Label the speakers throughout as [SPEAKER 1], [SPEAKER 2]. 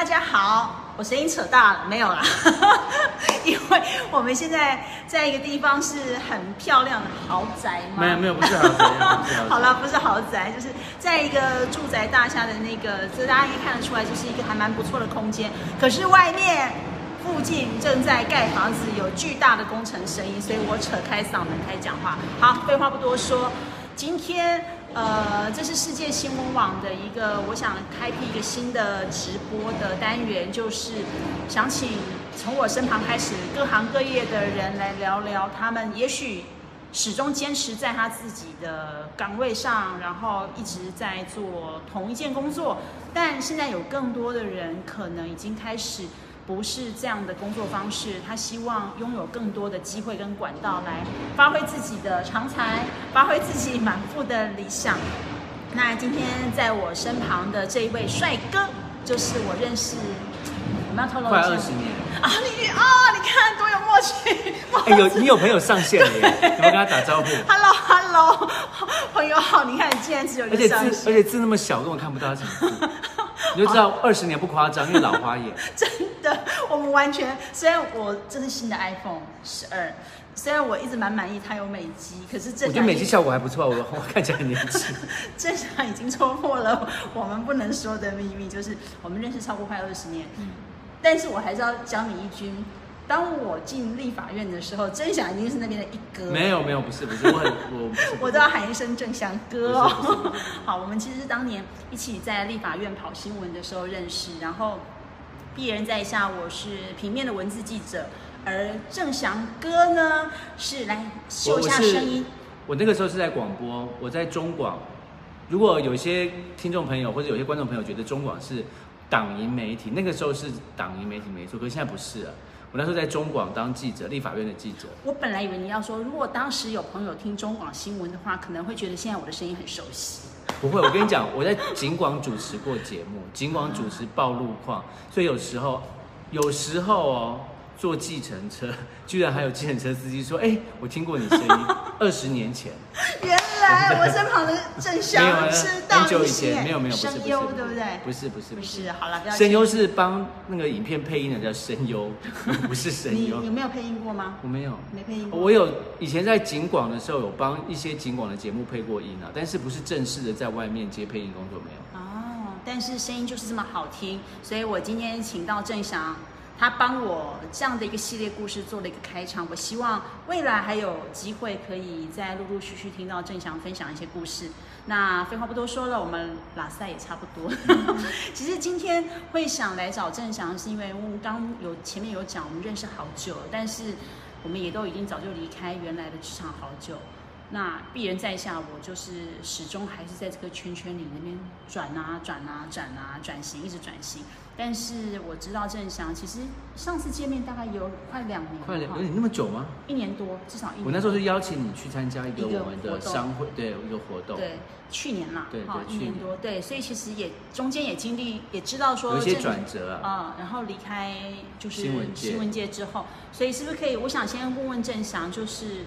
[SPEAKER 1] 大家好，我声音扯大了，没有啦，因为我们现在在一个地方是很漂亮的豪宅吗，
[SPEAKER 2] 没有没有，不是豪宅，
[SPEAKER 1] 好了，不是豪 宅，就是在一个住宅大厦的那个，这大家应该看得出来，就是一个还蛮不错的空间。可是外面附近正在盖房子，有巨大的工程声音，所以我扯开嗓门开始讲话。好，废话不多说，今天呃，这是世界新闻网的一个，我想开辟一个新的直播的单元，就是想请从我身旁开始，各行各业的人来聊聊他们也许。始终坚持在他自己的岗位上，然后一直在做同一件工作。但现在有更多的人可能已经开始不是这样的工作方式，他希望拥有更多的机会跟管道来发挥自己的长才，发挥自己满腹的理想。那今天在我身旁的这一位帅哥，就是我认识，我们要透露下
[SPEAKER 2] 快二十年。
[SPEAKER 1] 啊！你啊，你看多有默契！
[SPEAKER 2] 哎，有你有朋友上线了耶，有没有跟他打招呼
[SPEAKER 1] ？Hello Hello，朋友好，你看你竟然只有一
[SPEAKER 2] 而且字而且字那么小，根本看不到他什么字，你就知道二十年不夸张，因为老花眼。
[SPEAKER 1] 真的，我们完全虽然我这是新的 iPhone 十二，虽然我一直蛮满意它有美肌，可是这我
[SPEAKER 2] 觉得美肌效果还不错，我我看起来很年轻。
[SPEAKER 1] 这下已经戳破了我们不能说的秘密，就是我们认识超过快二十年，嗯但是我还是要教你一句。当我进立法院的时候，真想已经是那边的一哥。
[SPEAKER 2] 没有没有，不是不是，我很我
[SPEAKER 1] 我都要喊一声郑祥哥哦。好，我们其实是当年一起在立法院跑新闻的时候认识，然后鄙人在下，我是平面的文字记者，而郑祥哥呢是来秀一下声音。
[SPEAKER 2] 我那个时候是在广播，我在中广。如果有些听众朋友或者有些观众朋友觉得中广是党营媒体，那个时候是党营媒体没错，可是现在不是了。我那时候在中广当记者，立法院的记者。
[SPEAKER 1] 我本来以为你要说，如果当时有朋友听中广新闻的话，可能会觉得现在我的声音很熟悉。
[SPEAKER 2] 不会，我跟你讲，我在警广主持过节目，警广主持报路况，所以有时候，有时候哦，坐计程车，居然还有计程车司机说：“哎、我听过你声音，二十年前。
[SPEAKER 1] 原来我身旁的郑
[SPEAKER 2] 没有
[SPEAKER 1] 祥
[SPEAKER 2] 啊
[SPEAKER 1] 是大
[SPEAKER 2] 很久以前没有没有不是
[SPEAKER 1] 声
[SPEAKER 2] 不是
[SPEAKER 1] 对不对？
[SPEAKER 2] 不是不是
[SPEAKER 1] 不是，好了，不要
[SPEAKER 2] 声优是帮那个影片配音的，叫声优，不是 声
[SPEAKER 1] 你有。没有配音过吗？
[SPEAKER 2] 我没有，
[SPEAKER 1] 没配音过。
[SPEAKER 2] 我有以前在景广的时候有帮一些景广的节目配过音啊，但是不是正式的在外面接配音工作没有。
[SPEAKER 1] 哦，但是声音就是这么好听，所以我今天请到郑翔，他帮我这样的一个系列故事做了一个开场。我希望未来还有机会可以再陆陆续续听到郑翔分享一些故事。那废话不多说了，我们拉塞也差不多。其实今天会想来找郑翔，是因为我们刚有前面有讲，我们认识好久，但是我们也都已经早就离开原来的职场好久。那鄙人在下，我就是始终还是在这个圈圈里那边转啊转啊转啊转型，一直转型。但是我知道郑翔，其实上次见面大概有快两年
[SPEAKER 2] 快两，有你那么久吗？
[SPEAKER 1] 一年多，至少一年。
[SPEAKER 2] 我那时候是邀请你去参加一个我们的商会，对，一个活动，
[SPEAKER 1] 对去年啦，
[SPEAKER 2] 对对，
[SPEAKER 1] 一
[SPEAKER 2] 去年
[SPEAKER 1] 年多，对，所以其实也中间也经历，也知道说
[SPEAKER 2] 有一些转折啊。
[SPEAKER 1] 嗯、然后离开就是
[SPEAKER 2] 新闻界
[SPEAKER 1] 新闻界之后，所以是不是可以？我想先问问郑翔，就是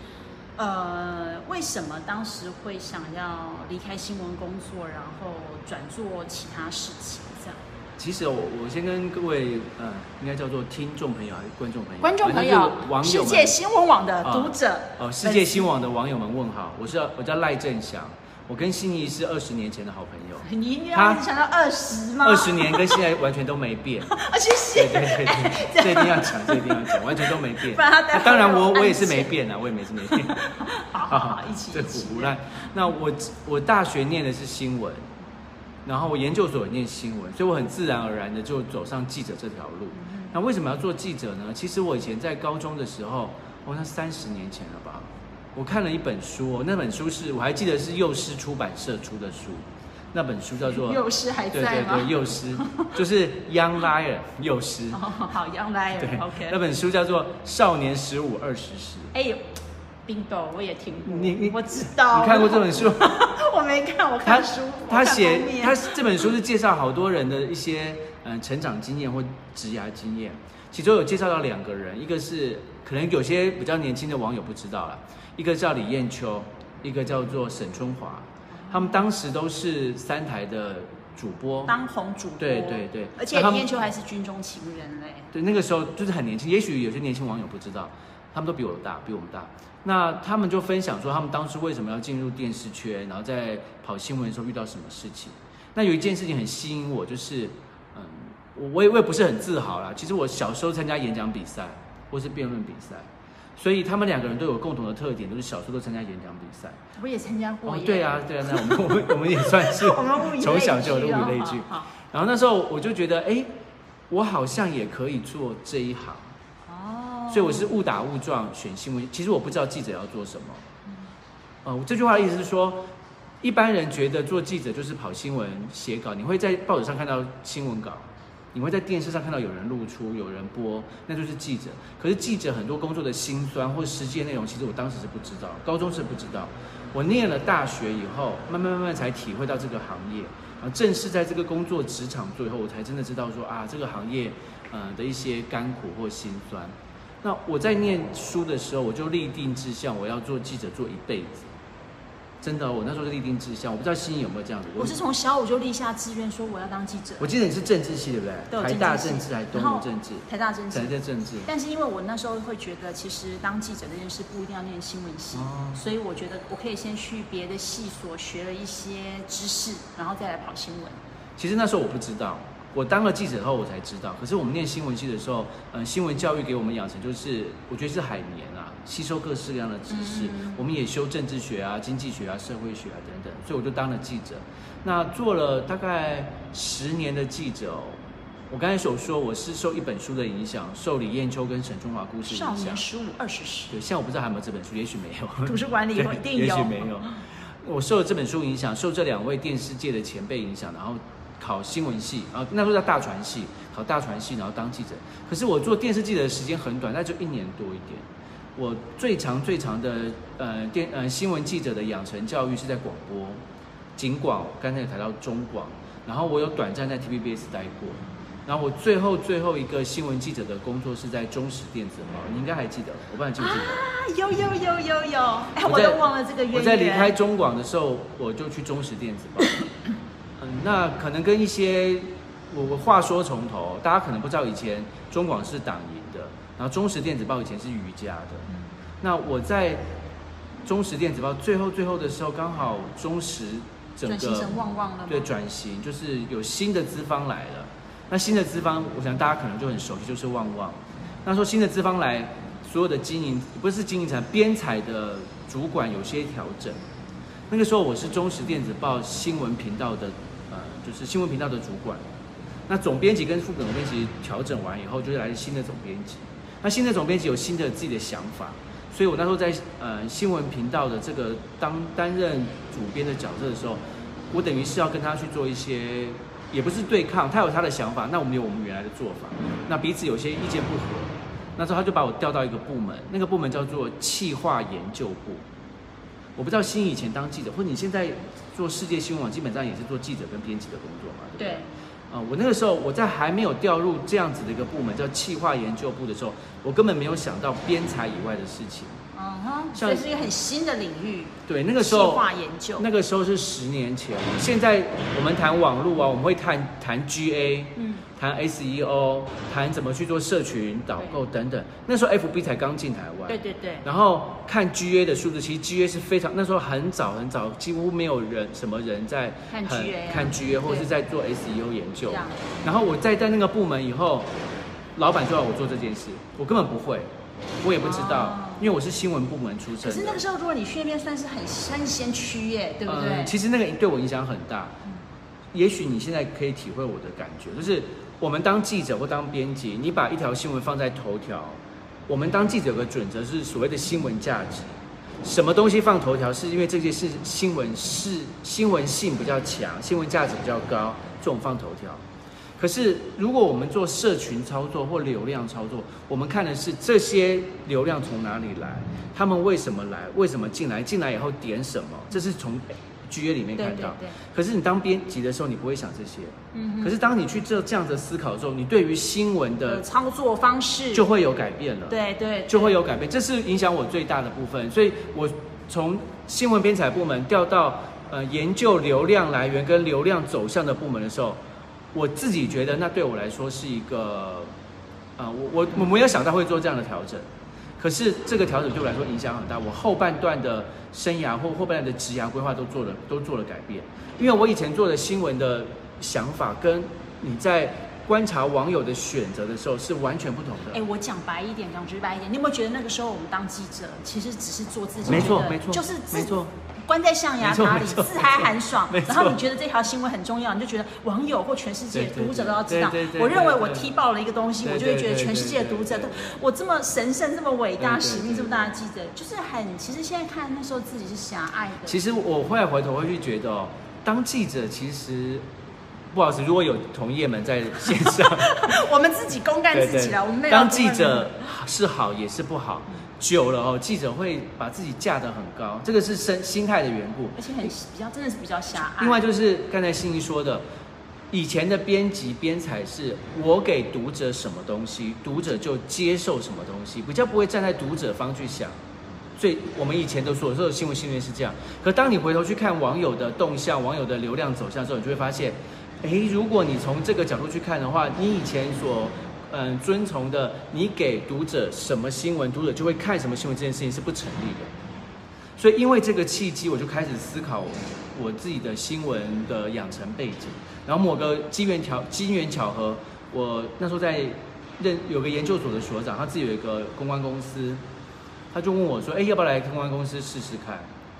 [SPEAKER 1] 呃，为什么当时会想要离开新闻工作，然后转做其他事情？
[SPEAKER 2] 其实我我先跟各位呃，应该叫做听众朋友还是观众朋友？
[SPEAKER 1] 观众朋友
[SPEAKER 2] 网
[SPEAKER 1] 世
[SPEAKER 2] 友世
[SPEAKER 1] 界新闻网的
[SPEAKER 2] 啊
[SPEAKER 1] 读者，
[SPEAKER 2] 哦，世界新网的网友们问好，我是我叫赖正祥，我跟心仪是二十年前的好朋友，
[SPEAKER 1] 你一定要
[SPEAKER 2] 他
[SPEAKER 1] 一直想到二十吗？
[SPEAKER 2] 二十年跟现在完全都没变。
[SPEAKER 1] 啊，谢谢。
[SPEAKER 2] 对对对对，这一定要讲，这一定要讲，完全都没变。
[SPEAKER 1] 不然他待会
[SPEAKER 2] 那当然我我也是没变啊，我也没是没变。
[SPEAKER 1] 好好好，一起
[SPEAKER 2] 这
[SPEAKER 1] 一起。
[SPEAKER 2] 胡乱。那我我大学念的是新闻，然后我研究所也念新闻，所以我很自然而然的就走上记者这条路。那为什么要做记者呢？其实我以前在高中的时候，哦，那三十年前了吧，我看了一本书、哦，那本书是我还记得是幼师出版社出的书，那本书叫做
[SPEAKER 1] 幼师还在吗？
[SPEAKER 2] 对对，幼师 就是 Young Liar 幼师。
[SPEAKER 1] 哦，好，Young Liar，
[SPEAKER 2] 对
[SPEAKER 1] OK。
[SPEAKER 2] 那本书叫做《少年十五二十时
[SPEAKER 1] 哎呦，bingo，我也听过，
[SPEAKER 2] 你你
[SPEAKER 1] 我知道，
[SPEAKER 2] 你看过这本书？
[SPEAKER 1] 我没看，我
[SPEAKER 2] 他
[SPEAKER 1] 看书，
[SPEAKER 2] 他写他这本书是介绍好多人的一些嗯成长经验或职涯经验，其中有介绍到两个人，一个是可能有些比较年轻的网友不知道了，一个叫李艳秋，一个叫做沈春华，他们当时都是三台的主播，
[SPEAKER 1] 当红主播，
[SPEAKER 2] 对对对。
[SPEAKER 1] 而且李艳秋还是军中情人嘞。
[SPEAKER 2] 对，那个时候就是很年轻，也许有些年轻网友不知道，他们都比我大，比我们大。那他们就分享说，他们当时为什么要进入电视圈，然后在跑新闻的时候遇到什么事情。那有一件事情很吸引我，就是，嗯，我我也我也不是很自豪啦。其实我小时候参加演讲比赛或是辩论比赛，所以他们两个人都有共同的特点，都是小时候都参加演讲比赛。
[SPEAKER 1] 我也参加过
[SPEAKER 2] 哦。，对啊，对啊，那我们我们我们也算是 从小就有物以类聚。然后那时候我就觉得，哎，我好像也可以做这一行。所以我是误打误撞选新闻。其实我不知道记者要做什么。呃，这句话的意思是说，一般人觉得做记者就是跑新闻、写稿，你会在报纸上看到新闻稿，你会在电视上看到有人露出、有人播，那就是记者。可是记者很多工作的辛酸或实际内容，其实我当时是不知道，高中是不知道。我念了大学以后，慢慢慢慢才体会到这个行业，然后正式在这个工作职场做以后，我才真的知道说啊，这个行业呃的一些甘苦或辛酸。那我在念书的时候，我就立定志向，我要做记者做一辈子。真的，我那时候是立定志向，我不知道心仪有没有这样子。
[SPEAKER 1] 我是从小我就立下志愿，说我要当记者。
[SPEAKER 2] 我记得你是政治系对不
[SPEAKER 1] 对
[SPEAKER 2] 对？台大
[SPEAKER 1] 政治
[SPEAKER 2] 还是东
[SPEAKER 1] 然后
[SPEAKER 2] 吴政治？
[SPEAKER 1] 台大政治
[SPEAKER 2] 台。大政治。
[SPEAKER 1] 但是因为我那时候会觉得，其实当记者这件事不一定要念新闻系，
[SPEAKER 2] 哦
[SPEAKER 1] 所以我觉得我可以先去别的系所学了一些知识，然后再来跑新闻。
[SPEAKER 2] 其实那时候我不知道，我当了记者后我才知道。可是我们念新闻系的时候，嗯、新闻教育给我们养成就是，我觉得是海绵啊，吸收各式各样的知识。
[SPEAKER 1] 嗯
[SPEAKER 2] 我们也修政治学啊、经济学啊、社会学啊等等，所以我就当了记者。那做了大概十年的记者哦。我刚才所说，我是受一本书的影响，受李艳秋跟沈春华故事
[SPEAKER 1] 少
[SPEAKER 2] 影响
[SPEAKER 1] 年。十五二十时，
[SPEAKER 2] 对，现在我不知道还有没有这本书，也许没有。
[SPEAKER 1] 图书馆里有一定有。
[SPEAKER 2] 也许没有。我受了这本书影响，受这两位电视界的前辈影响，然后考新闻系，啊那时候叫大传系，考大传系，然后当记者。可是我做电视记者的时间很短，那就一年多一点。我最长最长的呃电呃新闻记者的养成教育是在广播，警广，刚才有谈到中广，然后我有短暂在 TVBS 待过。然后我最后最后一个新闻记者的工作是在中时电子报，你应该还记得，我不知道你记不记得。
[SPEAKER 1] 啊，有有有有有，哎，
[SPEAKER 2] 我
[SPEAKER 1] 都忘了这个渊源。
[SPEAKER 2] 我在离开中广的时候，我就去中时电子报。嗯，那可能跟一些我我话说从头，大家可能不知道以前中广是党营的，然后中时电子报以前是瑜伽的。那我在中时电子报最后最后的时候，刚好中时整个
[SPEAKER 1] 转型旺旺？
[SPEAKER 2] 对转型，就是有新的资方来了。那新的资方，我想大家可能就很熟悉，就是旺旺。那说新的资方来，所有的经营不是经营层，编采的主管有些调整。那个时候我是中时电子报新闻频道的，呃，就是新闻频道的主管。那总编辑跟副总编辑调整完以后，就来新的总编辑。那新的总编辑有新的自己的想法，所以我那时候在呃新闻频道的这个当担任主编的角色的时候，我等于是要跟他去做一些，也不是对抗，他有他的想法，那我们有我们原来的做法，那彼此有些意见不合，那时候他就把我调到一个部门，那个部门叫做企划研究部。我不知道新以前当记者，或者你现在做世界新闻网，基本上也是做记者跟编辑的工作嘛，对不对？
[SPEAKER 1] 对，
[SPEAKER 2] 啊、我那个时候我在还没有调入这样子的一个部门叫企划研究部的时候，我根本没有想到编采以外的事情。
[SPEAKER 1] 嗯哼，
[SPEAKER 2] 像
[SPEAKER 1] 这是一个很新的领域。
[SPEAKER 2] 对，那个时候那个时候是十年前，现在我们谈网络啊，我们会谈谈 GA，
[SPEAKER 1] 嗯，
[SPEAKER 2] 谈 SEO，谈怎么去做社群导购等等。那时候 FB 才刚进台湾，
[SPEAKER 1] 对对对，
[SPEAKER 2] 然后看 GA 的数字，其实 GA 是非常那时候很早很早，几乎没有人什么人在
[SPEAKER 1] 看 GA 啊
[SPEAKER 2] 看 GA 或是在做 SEO 研究然后我在在那个部门以后，老板就要我做这件事，我根本不会，我也不知道，
[SPEAKER 1] 哦
[SPEAKER 2] 因为我是新闻部门出身。
[SPEAKER 1] 可是那个时候，如果你去那边，算是很很先驱耶，对不对？
[SPEAKER 2] 嗯其实那个对我影响很大。也许你现在可以体会我的感觉，就是我们当记者或当编辑，你把一条新闻放在头条，我们当记者有个准则是所谓的新闻价值。什么东西放头条，是因为这些是新闻是新闻性比较强，新闻价值比较高，这种放头条。可是，如果我们做社群操作或流量操作，我们看的是这些流量从哪里来，他们为什么来，为什么进来，进来以后点什么，这是从 GA 里面看到。
[SPEAKER 1] 对对对，
[SPEAKER 2] 可是你当编辑的时候，你不会想这些。
[SPEAKER 1] 嗯哼
[SPEAKER 2] 可是当你去这这样子思考的时候，你对于新闻
[SPEAKER 1] 的
[SPEAKER 2] 的
[SPEAKER 1] 操作方式
[SPEAKER 2] 就会有改变了。
[SPEAKER 1] 对对，
[SPEAKER 2] 就会有改变，这是影响我最大的部分。所以我从新闻编采部门调到呃研究流量来源跟流量走向的部门的时候，我自己觉得那对我来说是一个，呃，我我我没有想到会做这样的调整，可是这个调整对我来说影响很大，我后半段的生涯或后半段的职涯规划都做了都做了改变，因为我以前做的新闻的想法跟你在观察网友的选择的时候是完全不同的。
[SPEAKER 1] 哎，我讲白一点，讲直白一点，你有没有觉得那个时候我们当记者，其实只是做自己，
[SPEAKER 2] 没错没错
[SPEAKER 1] 就是自
[SPEAKER 2] 没错
[SPEAKER 1] 关在象牙塔里，自嗨寒爽。然后你觉得这条新闻很重要，你就觉得网友或全世界读者都要知道。我认为我踢爆了一个东西，我就会觉得全世界的读者都我这么神圣、这么伟大、使命这么大的记者，就是很，其实现在看那时候自己是狭隘的。
[SPEAKER 2] 其实我后来回头会去觉得哦，当记者其实不好意思，如果有同业们在线上，
[SPEAKER 1] 我们自己公干自己了，我们没有
[SPEAKER 2] 当记者是好也是不好，久了哦，记者会把自己架得很高，这个是心心态的缘故。
[SPEAKER 1] 而且很比较，真的是比较狭隘。
[SPEAKER 2] 另外就是刚才心怡说的，以前的编辑编采是我给读者什么东西，读者就接受什么东西，比较不会站在读者方去想。所以我们以前都说，所有新闻训练是这样。可当你回头去看网友的动向、网友的流量走向之后，你就会发现，诶，如果你从这个角度去看的话，你以前所嗯遵从的，你给读者什么新闻，读者就会看什么新闻，这件事情是不成立的。所以因为这个契机，我就开始思考我自己的新闻的养成背景。然后某个机缘巧机缘巧合，我那时候在任有个研究所的所长，他自己有一个公关公司，他就问我说：“哎，要不要来公关公司试试看？”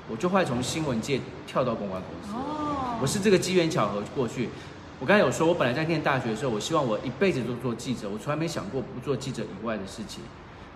[SPEAKER 2] 我就后来从新闻界跳到公关公司。
[SPEAKER 1] 哦，
[SPEAKER 2] 我是这个机缘巧合过去。我刚才有说，我本来在念大学的时候，我希望我一辈子都做记者，我从来没想过不做记者以外的事情。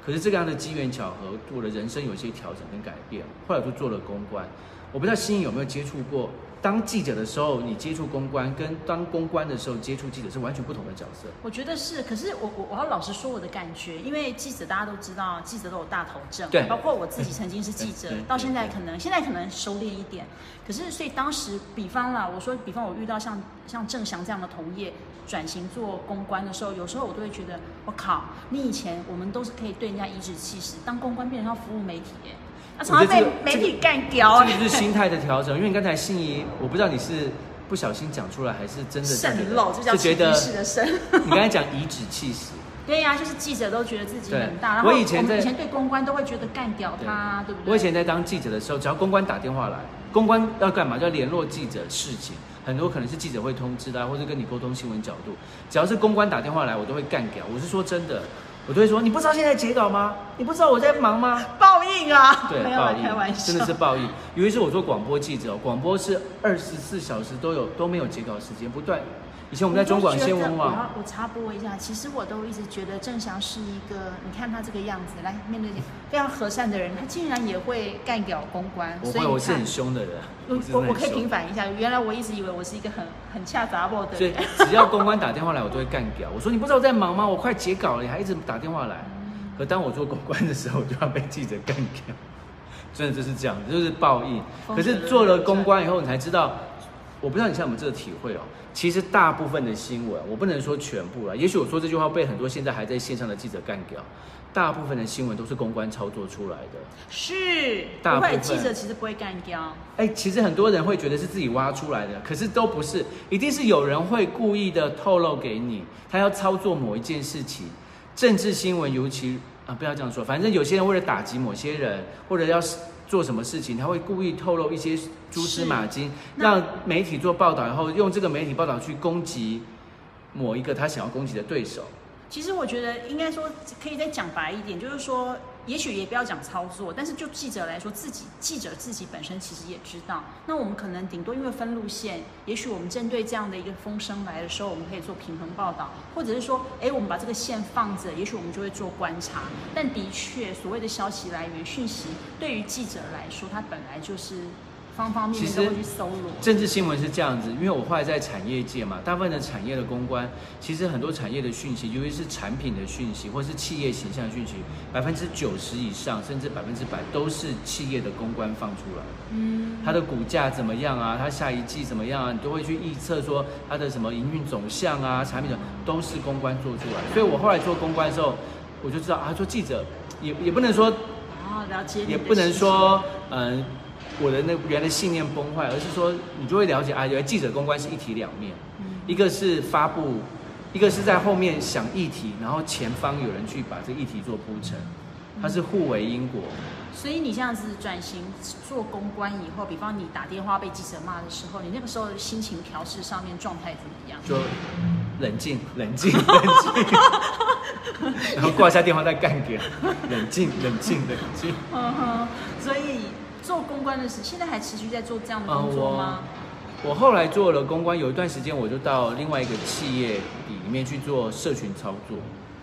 [SPEAKER 2] 可是这个样的机缘巧合，我的人生有一些调整跟改变。后来我就做了公关。我不知道心怡有没有接触过，当记者的时候，你接触公关，跟当公关的时候接触记者是完全不同的角色。
[SPEAKER 1] 我觉得是，可是我我我要老实说我的感觉，因为记者大家都知道，记者都有大头症，
[SPEAKER 2] 对。
[SPEAKER 1] 包括我自己曾经是记者到现在可能现在可能收敛一点，可是所以当时比方啦，我说比方我遇到像像郑翔这样的同业转型做公关的时候，有时候我都会觉得，我靠，你以前我们都是可以对人家颐指气使，当公关变成要服务媒体耶，那常常被媒体干掉
[SPEAKER 2] 这个就是心态的调整。因为你刚才心仪，我不知道你是不小心讲出来，还是真的这样觉得
[SPEAKER 1] 渗漏，就叫
[SPEAKER 2] 是觉得
[SPEAKER 1] 潜意识的渗。
[SPEAKER 2] 你刚才讲颐指气使。
[SPEAKER 1] 对呀、就是记者都觉得自己很大，然后
[SPEAKER 2] 我以前在
[SPEAKER 1] 以前对公关都会觉得干掉他，对不对？
[SPEAKER 2] 我以前在当记者的时候，只要公关打电话来，公关要干嘛？就要联络记者事情，很多可能是记者会通知的、啊，或者跟你沟通新闻角度。只要是公关打电话来，我都会干掉。我是说真的，我都会说，你不知道现在截稿吗？你不知道我在忙吗？
[SPEAKER 1] 报应啊！
[SPEAKER 2] 对，报应
[SPEAKER 1] 开玩笑，
[SPEAKER 2] 真的是报应。尤其是我做广播记者，广播是二十四小时都有都没有截稿时间，不断。以前我们在中广新闻
[SPEAKER 1] 我
[SPEAKER 2] 网，
[SPEAKER 1] 要我插播一下，其实我都一直觉得郑翔是一个，你看他这个样子，来面对非常和善的人，他竟然也会干掉公关，
[SPEAKER 2] 我会
[SPEAKER 1] 所以
[SPEAKER 2] 我是很凶的人，
[SPEAKER 1] 我我我可以平反一下，原来我一直以为我是一个很很恰杂报的
[SPEAKER 2] 所以
[SPEAKER 1] 人。
[SPEAKER 2] 只要公关打电话来，我都会干掉。我说你不知道我在忙吗？我快截稿了，你还一直打电话来。可当我做公关的时候，我就要被记者干掉，真的就是这样子，就是报应。可是做了公关以后，你才知道，我不知道你现在有没有这个体会哦。其实大部分的新闻，我不能说全部了，也许我说这句话被很多现在还在线上的记者干掉。大部分的新闻都是公关操作出来的。
[SPEAKER 1] 是，
[SPEAKER 2] 部分
[SPEAKER 1] 记者其实不会干掉。
[SPEAKER 2] 哎，其实很多人会觉得是自己挖出来的，可是都不是，一定是有人会故意的透露给你，他要操作某一件事情。政治新闻尤其啊，不要这样说，反正有些人为了打击某些人，或者要做什么事情，他会故意透露一些蛛丝马迹，让媒体做报道，然后用这个媒体报道去攻击某一个他想要攻击的对手。
[SPEAKER 1] 其实我觉得应该说可以再讲白一点，就是说，也许也不要讲操作，但是就记者来说，自己记者自己本身其实也知道，那我们可能顶多因为分路线，也许我们针对这样的一个风声来的时候，我们可以做平衡报道，或者是说，哎，我们把这个线放着，也许我们就会做观察。但的确，所谓的消息来源讯息，对于记者来说，它本来就是方方面面
[SPEAKER 2] 其实
[SPEAKER 1] 都会去搜罗。
[SPEAKER 2] 政治新闻是这样子，因为我后来在产业界嘛，大部分的产业的公关，其实很多产业的讯息，尤其是产品的讯息或是企业形象讯息，百分之九十以上，甚至百分之百都是企业的公关放出来。
[SPEAKER 1] 嗯，
[SPEAKER 2] 它的股价怎么样啊？它下一季怎么样啊？你都会去预测说它的什么营运走向啊，产品的都是公关做出来。所以我后来做公关的时候，我就知道啊，做记者也也不能说也不能说，嗯、我的那原来信念崩坏，而是说你就会了解啊，原来记者公关是一体两面，一个是发布，一个是在后面想议题，然后前方有人去把这个议题做铺陈，它是互为因果。
[SPEAKER 1] 所以你这样子转型做公关以后，比方你打电话被记者骂的时候，你那个时候的心情调试上面状态怎么样？
[SPEAKER 2] 就冷静，冷静，冷静，然后挂下电话再干点，冷静，冷静，冷静。
[SPEAKER 1] 嗯哼，所以做公关的事，现在还持续在做这样的工作吗？
[SPEAKER 2] 我后来做了公关，有一段时间我就到另外一个企业里面去做社群操作。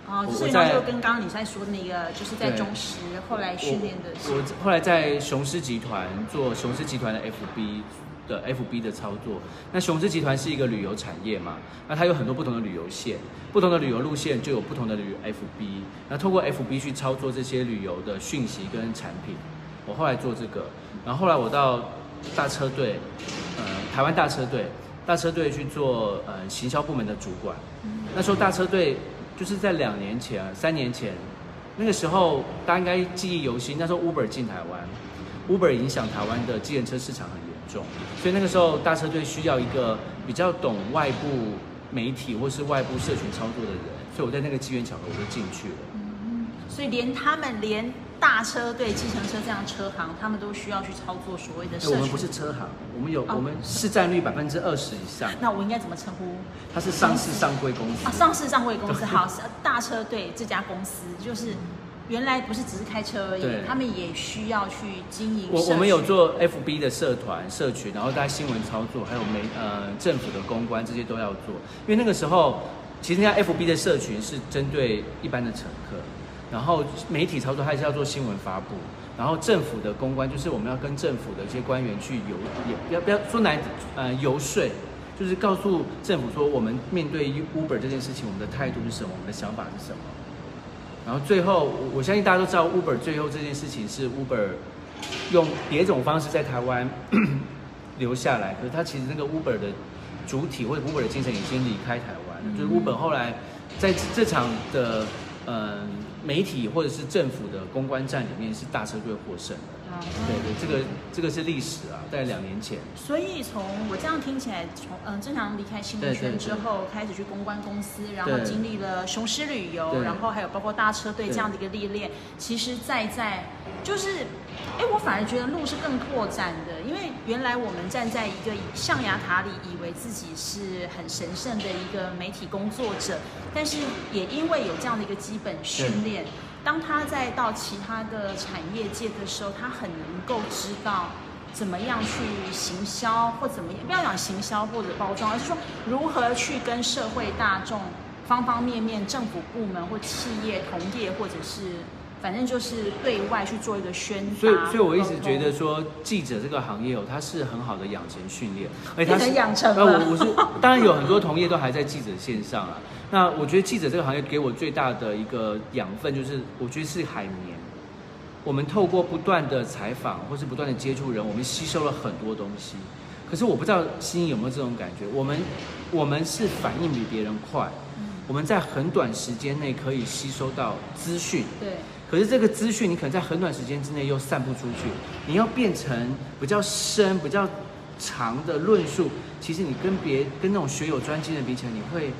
[SPEAKER 1] 哦，所以那就跟刚刚你在说的那个，就是在中石后来训练的。
[SPEAKER 2] 我后来在雄狮集团做雄狮集团的 FB 的 FB 的操作。那雄狮集团是一个旅游产业嘛，那它有很多不同的旅游线，不同的旅游路线就有不同的旅游 FB。那通过 FB 去操作这些旅游的讯息跟产品。我后来做这个，然后后来我到大车队，呃，台湾大车队，大车队去做呃行销部门的主管。那时候大车队。就是在两年前、三年前，那个时候大家应该记忆犹新。那时候 Uber 进台湾，Uber 影响台湾的机车市场很严重，所以那个时候大车队需要一个比较懂外部媒体或是外部社群操作的人，所以我在那个机缘巧合我就进去了。
[SPEAKER 1] 所以连他们连。大车队、计程车这样车行，他们都需要去操作所谓的。
[SPEAKER 2] 我们不是车行，我们有我们市占率百分之二十以上。
[SPEAKER 1] 那我应该怎么称呼？
[SPEAKER 2] 它是上市上柜公司
[SPEAKER 1] 啊，上市上柜公司。好，大车队这家公司就是原来不是只是开车而已，他们也需要去经营。
[SPEAKER 2] 我我们有做 FB 的社团社群，然后大家新闻操作，还有媒呃政府的公关这些都要做。因为那个时候，其实那 FB 的社群是针对一般的乘客。然后媒体操作还是要做新闻发布，然后政府的公关就是我们要跟政府的一些官员去游，也不要不要说难，呃游说，就是告诉政府说我们面对 Uber 这件事情，我们的态度是什么，我们的想法是什么。然后最后，我相信大家都知道 Uber 最后这件事情是 Uber 用别种方式在台湾 留下来，可是它其实那个 Uber 的主体或者 Uber 的精神已经离开台湾了，就是 Uber 后来在这场的嗯。媒体或者是政府的公关战里面是大车队获胜，对对，这个这个是历史啊，在两年前。
[SPEAKER 1] 所以从我这样听起来，从嗯正常离开新闻圈之后，开始去公关公司，然后经历了雄狮旅游，然后还有包括大车队这样的一个历练，其实在在就是，哎，我反而觉得路是更扩展的，因为原来我们站在一个象牙塔里，以为自己是很神圣的一个媒体工作者，但是也因为有这样的一个基本训练，当他在到其他的产业界的时候，他很能够知道怎么样去行销，或怎么样不要讲行销或者包装，而是说如何去跟社会大众方方面面、政府部门或企业同业或者是。反正就是对外去做一个宣
[SPEAKER 2] 所以，所以我一直觉得说，记者这个行业哦，它是很好的养成训练，
[SPEAKER 1] 而且它是养成。
[SPEAKER 2] 那我我是当然有很多同业都还在记者线上啊。那我觉得记者这个行业给我最大的一个养分，就是我觉得是海绵。我们透过不断的采访或是不断的接触人，我们吸收了很多东西。可是我不知道心有没有这种感觉，我们我们是反应比别人快，我们在很短时间内可以吸收到资讯。
[SPEAKER 1] 对。
[SPEAKER 2] 可是这个资讯，你可能在很短时间之内又散不出去。你要变成比较深、比较长的论述，其实你跟别跟那种学有专精的比起来，你会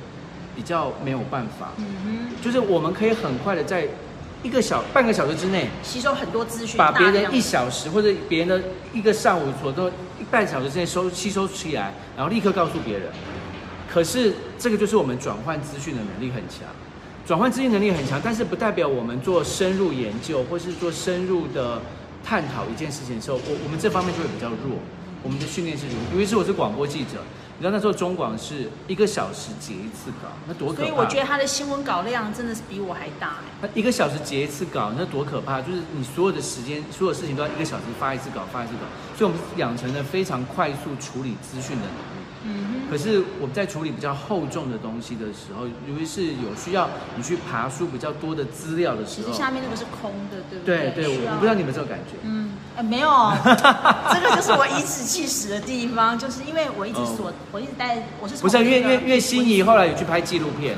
[SPEAKER 2] 比较没有办法。嗯哼，就是我们可以很快的在一个小半个小时之内
[SPEAKER 1] 吸收很多资讯，
[SPEAKER 2] 把别人一小时或者别人的一个上午所都一半小时之内收吸收起来，然后立刻告诉别人。可是这个就是我们转换资讯的能力很强。转换资金能力很强，但是不代表我们做深入研究或是做深入的探讨一件事情的时候，我我们这方面就会比较弱。我们的训练是如，尤其是我是广播记者，你知道那时候中广是一个小时截一次稿，那多可怕！
[SPEAKER 1] 所以我觉得他的新闻稿量真的是比我还大。
[SPEAKER 2] 他一个小时截一次稿，那多可怕！就是你所有的时间、所有事情都要一个小时发一次稿，发一次稿。所以我们养成了非常快速处理资讯的能力。嗯，可是我们在处理比较厚重的东西的时候，尤其是有需要你去爬书比较多的资料的时候，
[SPEAKER 1] 其实下面那个是空的，对不对？
[SPEAKER 2] 对对，我不知道你们这种感觉。
[SPEAKER 1] 嗯，哎，没有，这个就是我颐指气使的地方，就是因为我一直锁，我一直待，我是
[SPEAKER 2] 不是因为因为心仪，后来有去拍纪录片，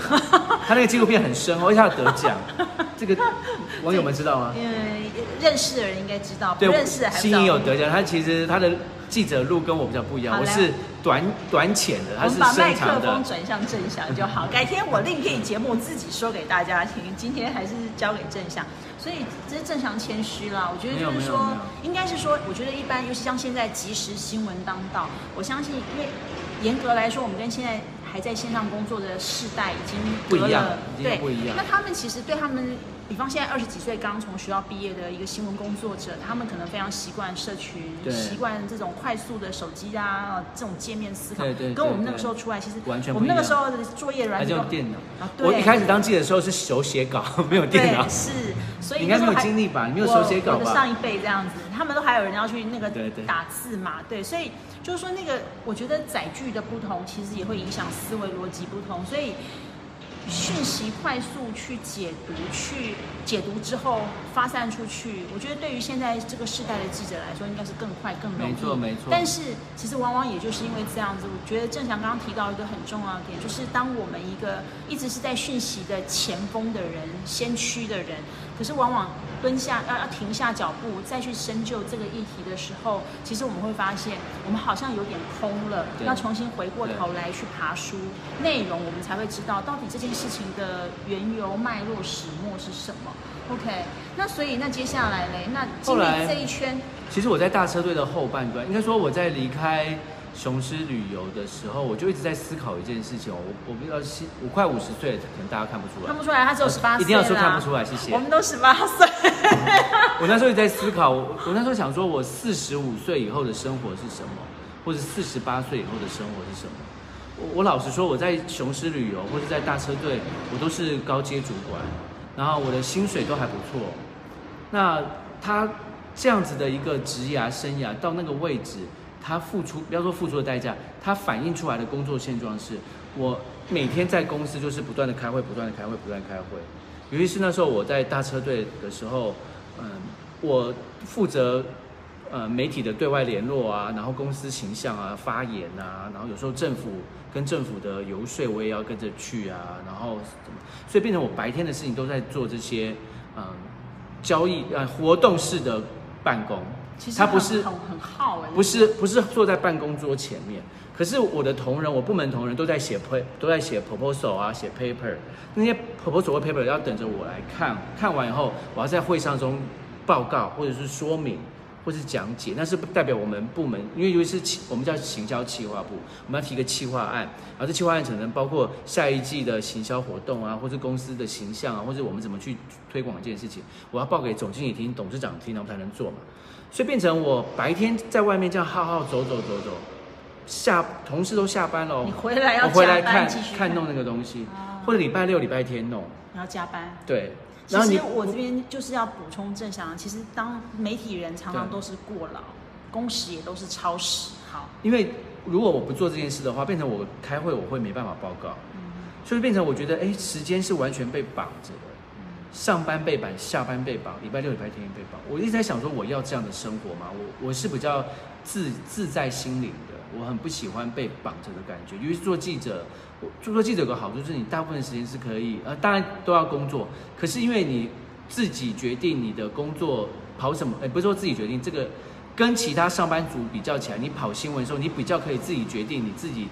[SPEAKER 2] 他那个纪录片很深，而且他得奖，这个网友们知道吗？
[SPEAKER 1] 因为认识的人应该知道，不，认识的还不知
[SPEAKER 2] 心
[SPEAKER 1] 道。
[SPEAKER 2] 仪有得奖，他其实他的记者路跟我比较不一样，我是短短浅的，他是
[SPEAKER 1] 我们把麦克风。转向正向就好。改天我另辟节目自己说给大家听，今天还是交给正向。所以这是正常谦虚啦。我觉得就是说应该是说，我觉得一般，尤其像现在即时新闻当道，我相信，因为严格来说，我们跟现在还在线上工作的世代已经隔
[SPEAKER 2] 不一样
[SPEAKER 1] 了对
[SPEAKER 2] 不一样
[SPEAKER 1] 那他们其实对他们，比方现在二十几岁刚从学校毕业的一个新闻工作者，他们可能非常习惯社群，
[SPEAKER 2] 对
[SPEAKER 1] 习惯这种快速的手机啊这种界面思考，
[SPEAKER 2] 对对对
[SPEAKER 1] 跟我们那个
[SPEAKER 2] 对
[SPEAKER 1] 时候出来，其实
[SPEAKER 2] 完全
[SPEAKER 1] 我们那个时候的作业软
[SPEAKER 2] 还
[SPEAKER 1] 体都
[SPEAKER 2] 是用电脑。
[SPEAKER 1] 啊，对
[SPEAKER 2] 我一开始当记者的时候是手写稿，没有电脑
[SPEAKER 1] 对。是，所以
[SPEAKER 2] 你应该没有经历吧你没有手写稿吧
[SPEAKER 1] 我我的上一辈这样子，他们都还有人要去那个打字嘛，对，所以就是说那个，我觉得载具的不同，其实也会影响思维逻辑不同，所以讯息快速去解读，去解读之后发散出去，我觉得对于现在这个时代的记者来说，应该是更快更容易。
[SPEAKER 2] 没错没错
[SPEAKER 1] 但是其实往往也就是因为这样子，我觉得郑翔刚刚提到一个很重要的点，就是当我们一个一直是在讯息的前锋的人、先驱的人，可是往往蹲下要要停下脚步再去深究这个议题的时候，其实我们会发现我们好像有点空了，要重新回过头来去爬书内容，我们才会知道到底这件事情的缘由、脉络、始末是什么。OK，那所以那接下来嘞，那经历这一圈，
[SPEAKER 2] 其实我在大车队的后半段，应该说我在离开雄狮旅游的时候，我就一直在思考一件事情哦。我我不知道是我快五十岁了，可能大家看不出来
[SPEAKER 1] 看。不出来他只有十八岁
[SPEAKER 2] 一定要说看不出来，谢谢
[SPEAKER 1] 我。们都十八岁。
[SPEAKER 2] 我那时候也在思考，我我那时候想说，我四十五岁以后的生活是什么，或者四十八岁以后的生活是什么？我我老实说，我在雄狮旅游或者在大车队，我都是高阶主管，然后我的薪水都还不错。那他这样子的一个职涯生涯到那个位置，他付出不要说付出的代价，他反映出来的工作现状是，我每天在公司就是不断的开会，不断的开会，不断开会。尤其是那时候我在大车队的时候，嗯，我负责呃媒体的对外联络啊，然后公司形象啊、发言啊，然后有时候政府跟政府的游说我也要跟着去啊，然后怎么，所以变成我白天的事情都在做这些嗯交易呃活动式的办公，
[SPEAKER 1] 其实
[SPEAKER 2] 它不是
[SPEAKER 1] 很耗哎，
[SPEAKER 2] 不是不是坐在办公桌前面，可是我的同仁，我部门同仁都在写 p 都在写 proposal 啊，写 paper，那些 proposal 或 paper 要等着我来看，看完以后我要在会上中报告或者是说明或是讲解，那是不代表我们部门，因为尤其是企我们叫行销企划部，我们要提个企划案，然后这企划案可能包括下一季的行销活动啊，或是公司的形象啊，或者我们怎么去推广这件事情，我要报给总经理听、董事长听，然后才能做嘛。所以变成我白天在外面这样浩浩走走走走，下同事都下班了，
[SPEAKER 1] 你回来要
[SPEAKER 2] 我回来看看弄那个东西，
[SPEAKER 1] 哦
[SPEAKER 2] 或者礼拜六、礼拜天弄，
[SPEAKER 1] 你要加班。
[SPEAKER 2] 对。
[SPEAKER 1] 其
[SPEAKER 2] 然后
[SPEAKER 1] 我这边就是要补充正向，其实当媒体人常常都是过劳，工时也都是超时。好，
[SPEAKER 2] 因为如果我不做这件事的话，变成我开会我会没办法报告，
[SPEAKER 1] 嗯
[SPEAKER 2] 所以变成我觉得哎，时间是完全被绑着的。
[SPEAKER 1] 嗯
[SPEAKER 2] 上班被绑，下班被绑，礼拜六、礼拜天也被绑。我一直在想说，我要这样的生活吗？我我是比较自自在心灵的，我很不喜欢被绑着的感觉。尤其是做记者，我做做记者有个好处就是你大部分时间是可以，呃，当然都要工作，可是因为你自己决定你的工作跑什么，哎，不是说自己决定，这个跟其他上班族比较起来，你跑新闻的时候，你比较可以自己决定你自己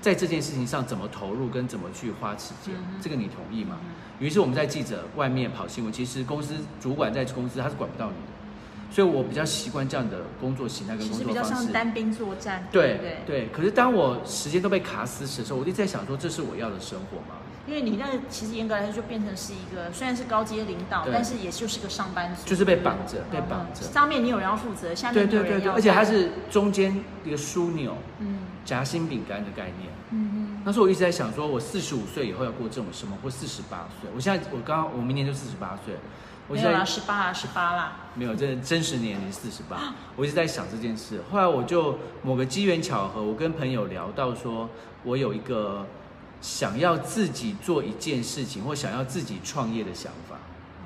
[SPEAKER 2] 在这件事情上怎么投入跟怎么去花时间，这个你同意吗？于是我们在记者外面跑新闻，其实公司主管在公司他是管不到你的，所以我比较习惯这样的工作形态跟
[SPEAKER 1] 其
[SPEAKER 2] 工
[SPEAKER 1] 实比较像
[SPEAKER 2] 作方式。
[SPEAKER 1] 单兵作战，对
[SPEAKER 2] 对
[SPEAKER 1] 不对？
[SPEAKER 2] 对，可是当我时间都被卡死死的时候，我就在想说，这是我要的生活吗？
[SPEAKER 1] 因为你那个其实严格来说就变成是一个虽然是高阶领导，但是也就是个上班族，
[SPEAKER 2] 就是被绑着被绑着
[SPEAKER 1] 嗯上面你有人要负责，下
[SPEAKER 2] 对
[SPEAKER 1] 面
[SPEAKER 2] 对对对，
[SPEAKER 1] 人要
[SPEAKER 2] 而且它是中间一个枢纽，
[SPEAKER 1] 嗯
[SPEAKER 2] 夹心饼干的概念。
[SPEAKER 1] 嗯嗯
[SPEAKER 2] 那时候我一直在想，说我四十五岁以后要过这种生活，或四十八岁。我现在我刚我明年就四十八岁，我现在
[SPEAKER 1] 十八啦，十八啦，
[SPEAKER 2] 没有，真的真实年龄四十八。我一直在想这件事，后来我就某个机缘巧合，我跟朋友聊到说，我有一个想要自己做一件事情，或想要自己创业的想法。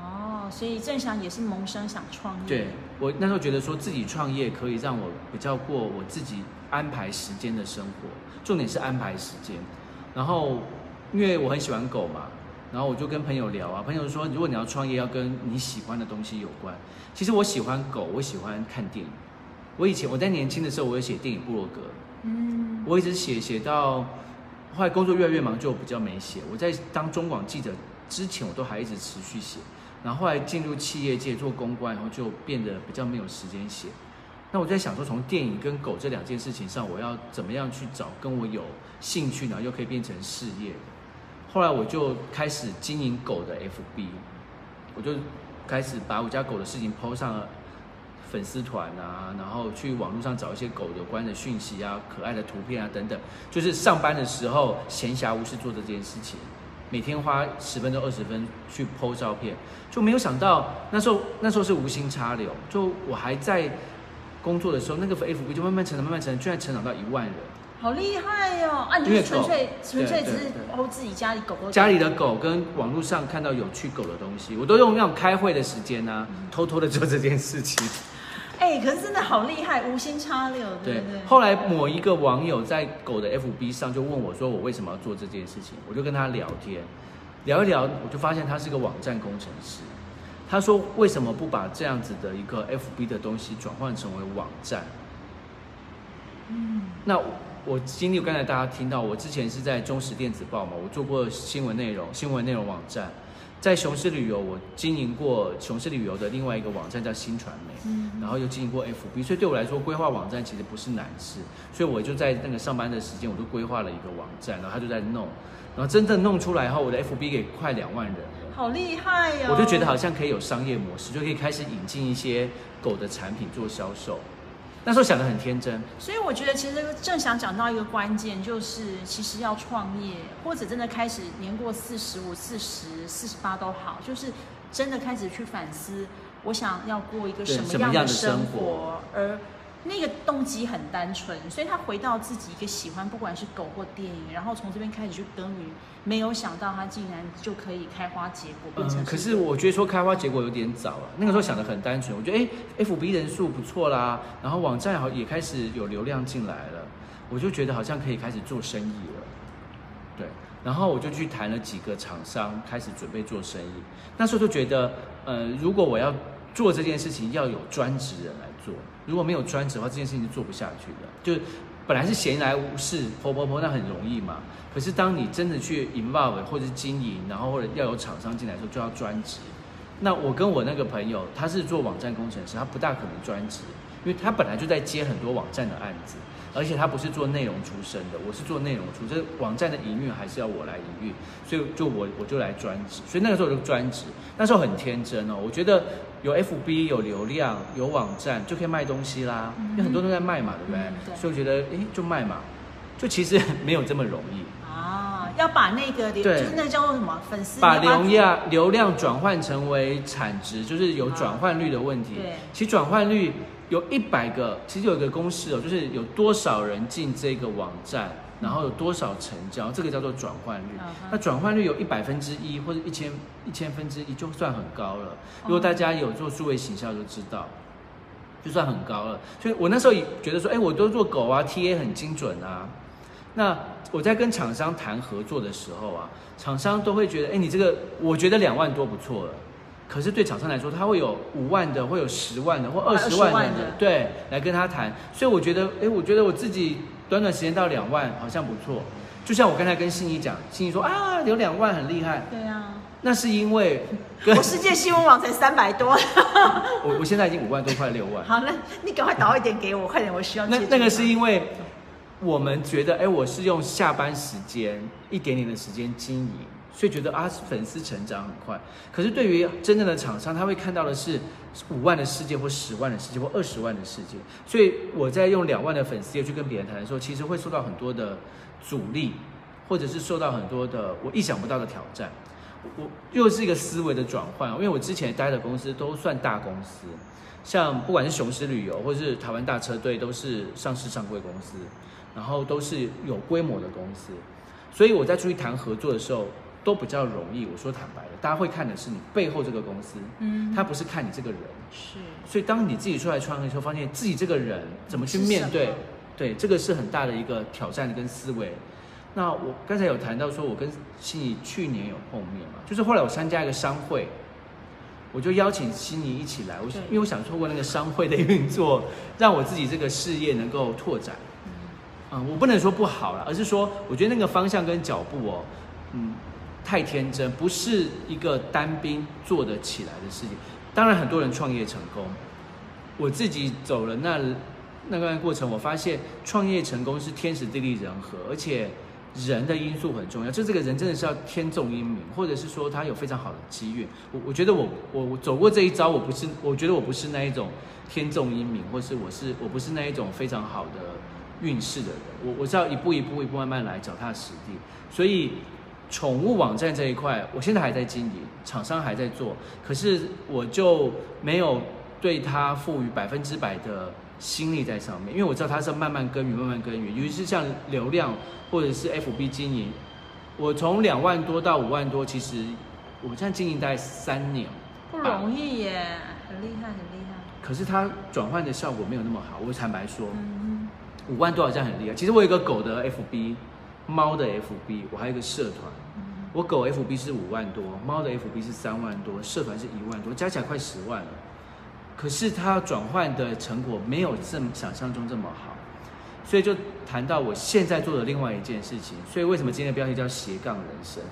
[SPEAKER 1] 哦，所以正想也是萌生想创业，
[SPEAKER 2] 对我那时候觉得说自己创业可以让我比较过我自己安排时间的生活，重点是安排时间。然后因为我很喜欢狗嘛，然后我就跟朋友聊啊，朋友说，如果你要创业，要跟你喜欢的东西有关。其实我喜欢狗，我喜欢看电影。我以前我在年轻的时候，我有写电影部落格，
[SPEAKER 1] 嗯，
[SPEAKER 2] 我一直写写到后来工作越来越忙，就比较没写。我在当中广记者之前，我都还一直持续写。然后后来进入企业界做公关，然后就变得比较没有时间写。那我在想说，从电影跟狗这两件事情上，我要怎么样去找跟我有兴趣，然后又可以变成事业的？后来我就开始经营狗的 FB，我就开始把我家狗的事情 PO 上了粉丝团啊，然后去网络上找一些狗有关的讯息啊、可爱的图片啊等等，就是上班的时候闲暇无事做这件事情。每天花十分钟、二十分去 PO 照片，就没有想到那时候那时候是无心插柳，就我还在工作的时候，那个 FB 就慢慢成长、慢慢成长，居然成长到一万人。
[SPEAKER 1] 好厉害哦！啊，你就是纯粹纯粹只是
[SPEAKER 2] 对对对
[SPEAKER 1] PO 自己家里狗狗
[SPEAKER 2] 家里的狗跟网络上看到有趣狗的东西，我都用那种开会的时间呢、偷偷的做这件事情。
[SPEAKER 1] 哎、可是真的好厉害，无心插柳，对
[SPEAKER 2] 对后来某一个网友在狗的 FB 上就问我说，我为什么要做这件事情？我就跟他聊天，聊一聊，我就发现他是个网站工程师。他说为什么不把这样子的一个 FB 的东西转换成为网站？
[SPEAKER 1] 嗯，
[SPEAKER 2] 那我我经历，刚才大家听到，我之前是在中时电子报嘛，我做过新闻内容，新闻内容网站，在雄狮旅游，我经营过雄狮旅游的另外一个网站叫新传媒，
[SPEAKER 1] 嗯
[SPEAKER 2] 然后又经营过 FB，所以对我来说，规划网站其实不是难事，所以我就在那个上班的时间，我就规划了一个网站，然后他就在弄，然后真正弄出来后，我的 FB 给快两万人了。
[SPEAKER 1] 好厉害哦！
[SPEAKER 2] 我就觉得好像可以有商业模式，就可以开始引进一些狗的产品做销售。那时候想的很天真，
[SPEAKER 1] 所以我觉得，其实正想讲到一个关键，就是其实要创业，或者真的开始年过四十五、四十、四十八都好，就是真的开始去反思，我想要过一个什么样
[SPEAKER 2] 的
[SPEAKER 1] 生
[SPEAKER 2] 生活
[SPEAKER 1] 而那个动机很单纯，所以他回到自己一个喜欢，不管是狗或电影，然后从这边开始去耕耘，没有想到他竟然就可以开花结果，变成
[SPEAKER 2] 嗯，可是我觉得说开花结果有点早啊。那个时候想的很单纯，我觉得哎，FB 人数不错啦，然后网站好也开始有流量进来了，我就觉得好像可以开始做生意了。对，然后我就去谈了几个厂商，开始准备做生意。那时候就觉得，呃，如果我要做这件事情，要有专职人来做，如果没有专职的话，这件事情是做不下去的。就本来是闲来无事，婆婆婆那很容易嘛。可是当你真的去 involve 或者是经营，然后或者要有厂商进来的时候，就要专职。那我跟我那个朋友，他是做网站工程师，他不大可能专职，因为他本来就在接很多网站的案子，而且他不是做内容出身的，我是做内容出，这网站的营运还是要我来营运，所以就我我就来专职，所以那个时候我就专职，那时候很天真哦，我觉得有 FB 有流量有网站就可以卖东西啦，因为很多人都在卖嘛，对不对？
[SPEAKER 1] 嗯对
[SPEAKER 2] 所以我觉得诶就卖嘛，就其实 没有这么容易。
[SPEAKER 1] 啊，要把那个流，就是那个叫做什么粉丝，
[SPEAKER 2] 把流量流量转换成为产值，就是有转换率的问题。
[SPEAKER 1] 对
[SPEAKER 2] 其实转换率有一百个，其实有一个公式哦，就是有多少人进这个网站，然后有多少成交，这个叫做转换率。那转换率有一百分之一或者一千一千分之一，就算很高了。如果大家有做数位行销就知道。就算很高了，所以我那时候也觉得说，哎，我都做狗啊，TA 很精准啊。那我在跟厂商谈合作的时候啊，厂商都会觉得，哎，你这个我觉得两万多不错了。可是对厂商来说，他会有五万的，会有十万的，或二十万
[SPEAKER 1] 20万
[SPEAKER 2] 的
[SPEAKER 1] 的，
[SPEAKER 2] 对，来跟他谈。所以我觉得，哎，我觉得我自己短短时间到两万好像不错。就像我刚才跟心怡讲，心怡说啊，有两万很厉害，
[SPEAKER 1] 对啊，
[SPEAKER 2] 那是因为
[SPEAKER 1] 我世界新闻网才三百多。
[SPEAKER 2] 我我现在已经五万多，快六万。
[SPEAKER 1] 好，那你赶快倒一点给我，快点，我需要
[SPEAKER 2] 那那个是因为我们觉得，哎，我是用下班时间一点点的时间经营，所以觉得啊，粉丝成长很快。可是对于真正的厂商，他会看到的是五万的世界，或十万的世界，或二十万的世界。所以我在用两万的粉丝页去跟别人谈的时候，其实会受到很多的阻力，或者是受到很多的我意想不到的挑战。我又是一个思维的转换，因为我之前待的公司都算大公司，像不管是雄狮旅游或是台湾大车队，都是上市上柜公司，然后都是有规模的公司，所以我在出去谈合作的时候都比较容易。我说坦白的，大家会看的是你背后这个公司，
[SPEAKER 1] 嗯，
[SPEAKER 2] 他不是看你这个人。
[SPEAKER 1] 是
[SPEAKER 2] 所以当你自己出来创业的时候，发现自己这个人怎么去面对对这个是很大的一个挑战跟思维。那我刚才有谈到说，我跟心仪去年有碰面嘛，就是后来我参加一个商会，我就邀请心仪一起来，我
[SPEAKER 1] 对
[SPEAKER 2] 因为我想透过那个商会的运作，让我自己这个事业能够拓展。嗯，我不能说不好了，而是说我觉得那个方向跟脚步哦，嗯，太天真，不是一个单兵做得起来的事情。当然，很多人创业成功，我自己走了那那段过程，我发现创业成功是天时地利人和，而且人的因素很重要。就这个人真的是要天纵英明，或者是说他有非常好的机遇。我我觉得我我我走过这一招，我不是，我觉得我不是那一种天纵英明，或是我是我不是那一种非常好的运势的人。我我是要一步一步一步慢慢来，脚踏实地。所以宠物网站这一块，我现在还在经营，厂商还在做，可是我就没有对它赋予百分之百的心力在上面，因为我知道它是要慢慢耕耘，慢慢耕耘。尤其是像流量或者是 FB 经营，我从两万多到五万多，其实我现在经营大概三年，
[SPEAKER 1] 不容易耶，很厉害，很厉害。
[SPEAKER 2] 可是它转换的效果没有那么好。我坦白说，
[SPEAKER 1] 嗯
[SPEAKER 2] 五万多好像很厉害。其实我有一个狗的 FB，猫的 FB，我还有一个社团。我狗 FB 是五万多，猫的 FB 是三万多，社团是一万多，加起来快十万了。可是它转换的成果没有这么想象中这么好，所以就谈到我现在做的另外一件事情。所以为什么今天的标题叫斜杠人生？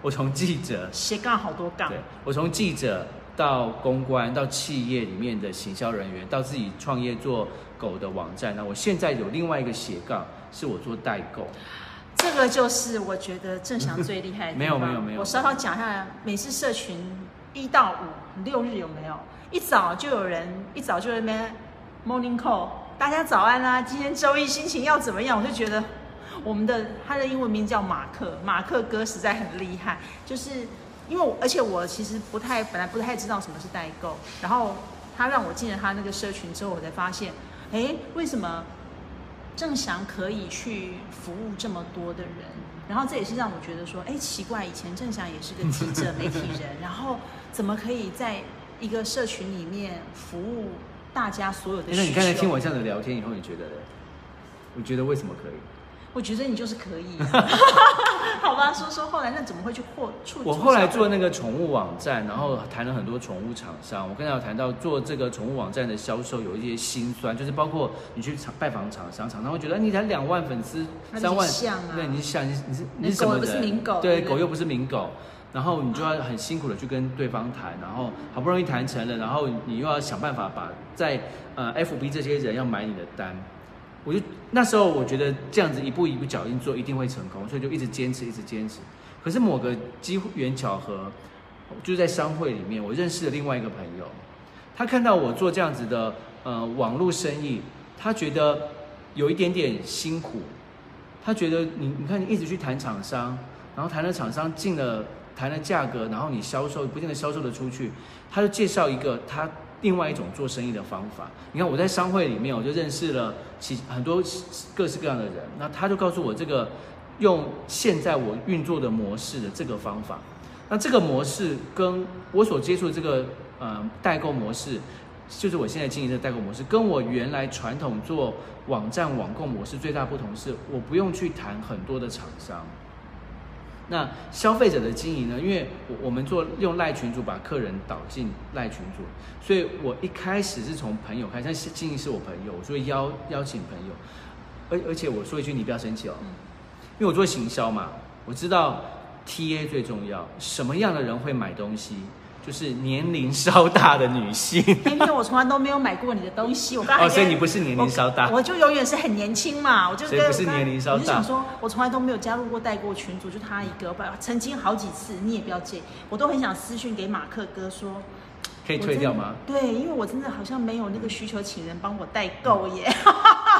[SPEAKER 2] 我从记者
[SPEAKER 1] 斜杠好多杠
[SPEAKER 2] 对，我从记者到公关，到企业里面的行销人员，到自己创业做狗的网站。那我现在有另外一个斜杠，是我做代购。
[SPEAKER 1] 这个就是我觉得郑翔最厉害的地方。
[SPEAKER 2] 没有没有没有
[SPEAKER 1] 我稍稍讲一下，每次社群一到五六日有没有？一早就有人一早就在那边 morning call，大家早安啊，今天周一心情要怎么样？我就觉得我们的他的英文名叫马克，马克哥实在很厉害，就是因为我而且我其实不太本来不太知道什么是代购，然后他让我进了他那个社群之后，我才发现，哎，为什么？郑翔可以去服务这么多的人，然后这也是让我觉得说，哎，奇怪，以前郑翔也是个记者、媒体人，然后怎么可以在一个社群里面服务大家所有的？
[SPEAKER 2] 那你刚才听我这样的聊天以后，你觉得呢？我觉得为什么可以？
[SPEAKER 1] 我觉得你就是可以。好吧，说说后来那怎么会去获触？
[SPEAKER 2] 我后来做那个宠物网站，然后谈了很多宠物厂商。我刚才有谈到做这个宠物网站的销售有一些辛酸，就是包括你去厂拜访厂商，厂商会觉得、哎你才两万粉丝，三万，对，你想你是你是
[SPEAKER 1] 你
[SPEAKER 2] 你是什么人？
[SPEAKER 1] 狗又不是名狗
[SPEAKER 2] 对狗又不是名狗。然后你就要很辛苦的去跟对方谈，然后好不容易谈成了，然后你又要想办法把在呃 FB 这些人要买你的单，我就那时候我觉得这样子一步一步脚印做一定会成功，所以就一直坚持，一直坚持。可是某个机缘巧合，就在商会里面，我认识了另外一个朋友，他看到我做这样子的呃网络生意，他觉得有一点点辛苦，他觉得你你看你一直去谈厂商，然后谈了厂商进了谈了价格，然后你销售不见得销售得出去，他就介绍一个他另外一种做生意的方法。你看我在商会里面，我就认识了其很多各式各样的人，那他就告诉我这个用现在我运作的模式的这个方法。那这个模式跟我所接触的这个呃代购模式，就是我现在经营的代购模式，跟我原来传统做网站网购模式最大不同是，我不用去谈很多的厂商。那消费者的经营呢？因为我我们做用赖群主把客人导进赖群主，所以我一开始是从朋友开始，但是经营是我朋友，所以邀邀请朋友，而而且我说一句，你不要生气哦，因为我做行销嘛，我知道 TA 最重要，什么样的人会买东西，就是年龄稍大的女性。
[SPEAKER 1] 偏偏我从来都没有买过你的东西，我刚才
[SPEAKER 2] 哦，所以你不是年龄稍大
[SPEAKER 1] 我，我就永远是很年轻嘛，我就跟
[SPEAKER 2] 所以不是年龄稍大
[SPEAKER 1] 我就想说，我从来都没有加入过代购群组，就他一个，不曾经好几次，你也不要介意，我都很想私讯给马克哥说，
[SPEAKER 2] 可以退掉吗？
[SPEAKER 1] 对，因为我真的好像没有那个需求，请人帮我代购耶。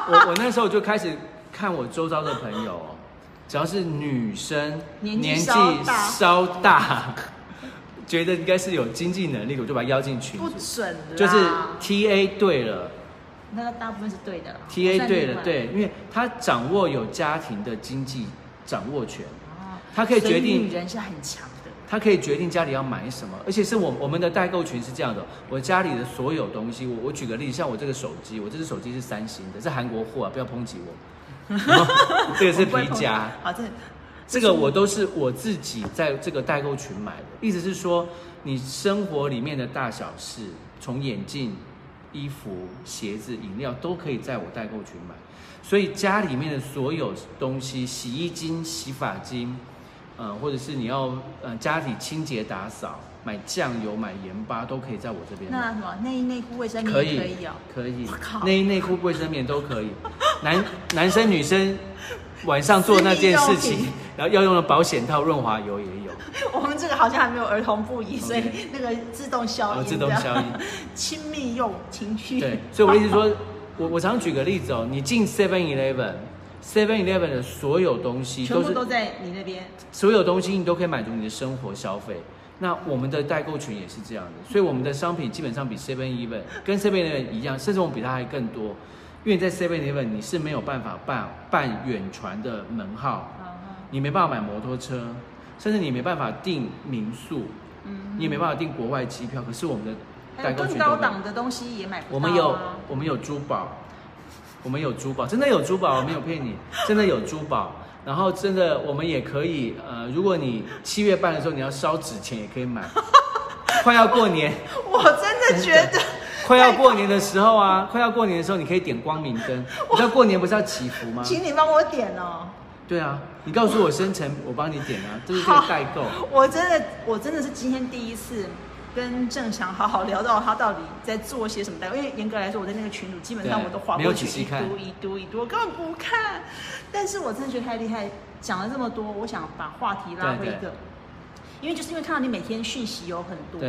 [SPEAKER 2] 我我那时候就开始看我周遭的朋友哦，只要是女生，
[SPEAKER 1] 年纪
[SPEAKER 2] 纪
[SPEAKER 1] 稍大
[SPEAKER 2] 稍大，觉得应该是有经济能力，我就把他邀进群
[SPEAKER 1] 不。准的，
[SPEAKER 2] 就是 T A 对了。
[SPEAKER 1] 那个大部分是对的。啦
[SPEAKER 2] ，T
[SPEAKER 1] 我
[SPEAKER 2] A 对了，对，因为他掌握有家庭的经济掌握权，
[SPEAKER 1] 哦
[SPEAKER 2] 他可以
[SPEAKER 1] 所
[SPEAKER 2] 决定
[SPEAKER 1] 女人是很强的，
[SPEAKER 2] 他可以决定家里要买什么，而且是我我们的代购群是这样的，我家里的所有东西，我我举个例子，像我这个手机，我这只手机是三星的，是韩国货啊，不要抨击我。这个是皮夹，
[SPEAKER 1] 好，这
[SPEAKER 2] 这个我都是我自己在这个代购群买的。意思是说，你生活里面的大小事，从眼镜、衣服、鞋子、饮料，都可以在我代购群买。所以家里面的所有东西，洗衣精、洗发精，呃，或者是你要呃家里清洁打扫，买酱油、买盐巴，都可以在我这边买。
[SPEAKER 1] 那什么内衣内裤卫生棉
[SPEAKER 2] 可以
[SPEAKER 1] 可以哦。
[SPEAKER 2] 可以，内衣内裤、卫生棉都可以。男男生女生晚上做那件事情然后要用的保险套、润滑油也有，
[SPEAKER 1] 我们这个好像还没有儿童不宜，所以那个自动消音，
[SPEAKER 2] 哦自动消音。
[SPEAKER 1] 亲密用情趣。
[SPEAKER 2] 对，所以我一直说，我我常举个例子哦，你进 Seven Eleven，Seven Eleven 的所有东西
[SPEAKER 1] 全
[SPEAKER 2] 都是
[SPEAKER 1] 部都在你那边。
[SPEAKER 2] 所有东西你都可以满足你的生活消费。那我们的代购群也是这样的，所以我们的商品基本上比 Seven Eleven 跟 Seven Eleven 一样，甚至我们比它还更多。因为在 Seven Eleven 你是没有办法办办远传的门号，
[SPEAKER 1] 嗯
[SPEAKER 2] 你没办法买摩托车，甚至你没办法订民宿，
[SPEAKER 1] 嗯
[SPEAKER 2] 你也没办法订国外机票。可是我们的
[SPEAKER 1] 更
[SPEAKER 2] 代购群都可以
[SPEAKER 1] 高档的东西也买不到、啊。
[SPEAKER 2] 我们有我们有珠宝，我们有珠宝，真的有珠宝，我没有骗你，真的有珠宝。然后真的我们也可以，呃，如果你七月半的时候你要烧纸钱也可以买。快要过年，
[SPEAKER 1] 我真的觉得
[SPEAKER 2] 快要过年的时候啊，快要过年的时候你可以点光明灯。你知道过年不是要祈福吗？
[SPEAKER 1] 请你帮我点哦。
[SPEAKER 2] 对啊，你告诉我生辰，我帮你点啊，这是这个代购。
[SPEAKER 1] 我真的，我真的是今天第一次跟郑翔好好聊到他到底在做些什么代购，因为严格来说，我在那个群组基本上我都划过去一读一读一读，我根本不看。但是我真的觉得太厉害，讲了这么多，我想把话题拉回一个，因为就是因为看到你每天讯息有很多，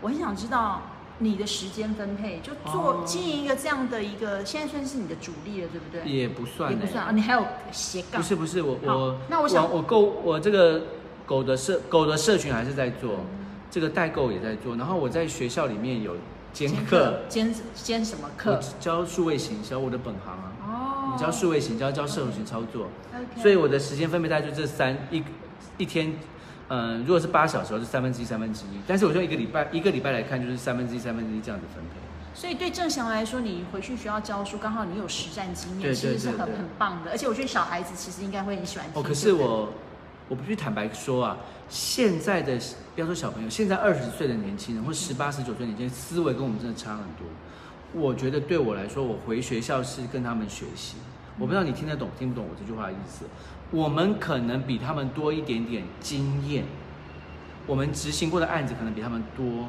[SPEAKER 1] 我很想知道。你的时间分配就做
[SPEAKER 2] 哦
[SPEAKER 1] 经营一个这样的一个，现在算是你的主力了，对不对？
[SPEAKER 2] 也不算、欸，
[SPEAKER 1] 也不算啊，你还有斜杠。
[SPEAKER 2] 不是不是，我我
[SPEAKER 1] 那我想
[SPEAKER 2] 我购我这个狗的社狗的社群还是在做，
[SPEAKER 1] 嗯
[SPEAKER 2] 这个代购也在做，然后我在学校里面有兼
[SPEAKER 1] 兼
[SPEAKER 2] 课，
[SPEAKER 1] 兼兼什么课？
[SPEAKER 2] 教数位行销，我的本行啊，
[SPEAKER 1] 哦
[SPEAKER 2] 你教数位行销，教社群操作所以我的时间分配大概就这三一一天。嗯，如果是八小时，是三分之一，三分之一。但是我说一个礼拜，一个礼拜来看，就是三分之一，三分之一这样子分配。
[SPEAKER 1] 所以对郑翔来说，你回去学校教书，刚好你有实战经验，
[SPEAKER 2] 对
[SPEAKER 1] 其实是很很棒的。而且我觉得小孩子其实应该会很喜欢听。
[SPEAKER 2] 哦，可是我，我必须坦白说啊，现在的不要说小朋友，现在二十岁的年轻人或十八、十九岁的年轻人，思维跟我们真的差很多。我觉得对我来说，我回学校是跟他们学习。我不知道你听得懂听不懂我这句话的意思。我们可能比他们多一点点经验，我们执行过的案子可能比他们多，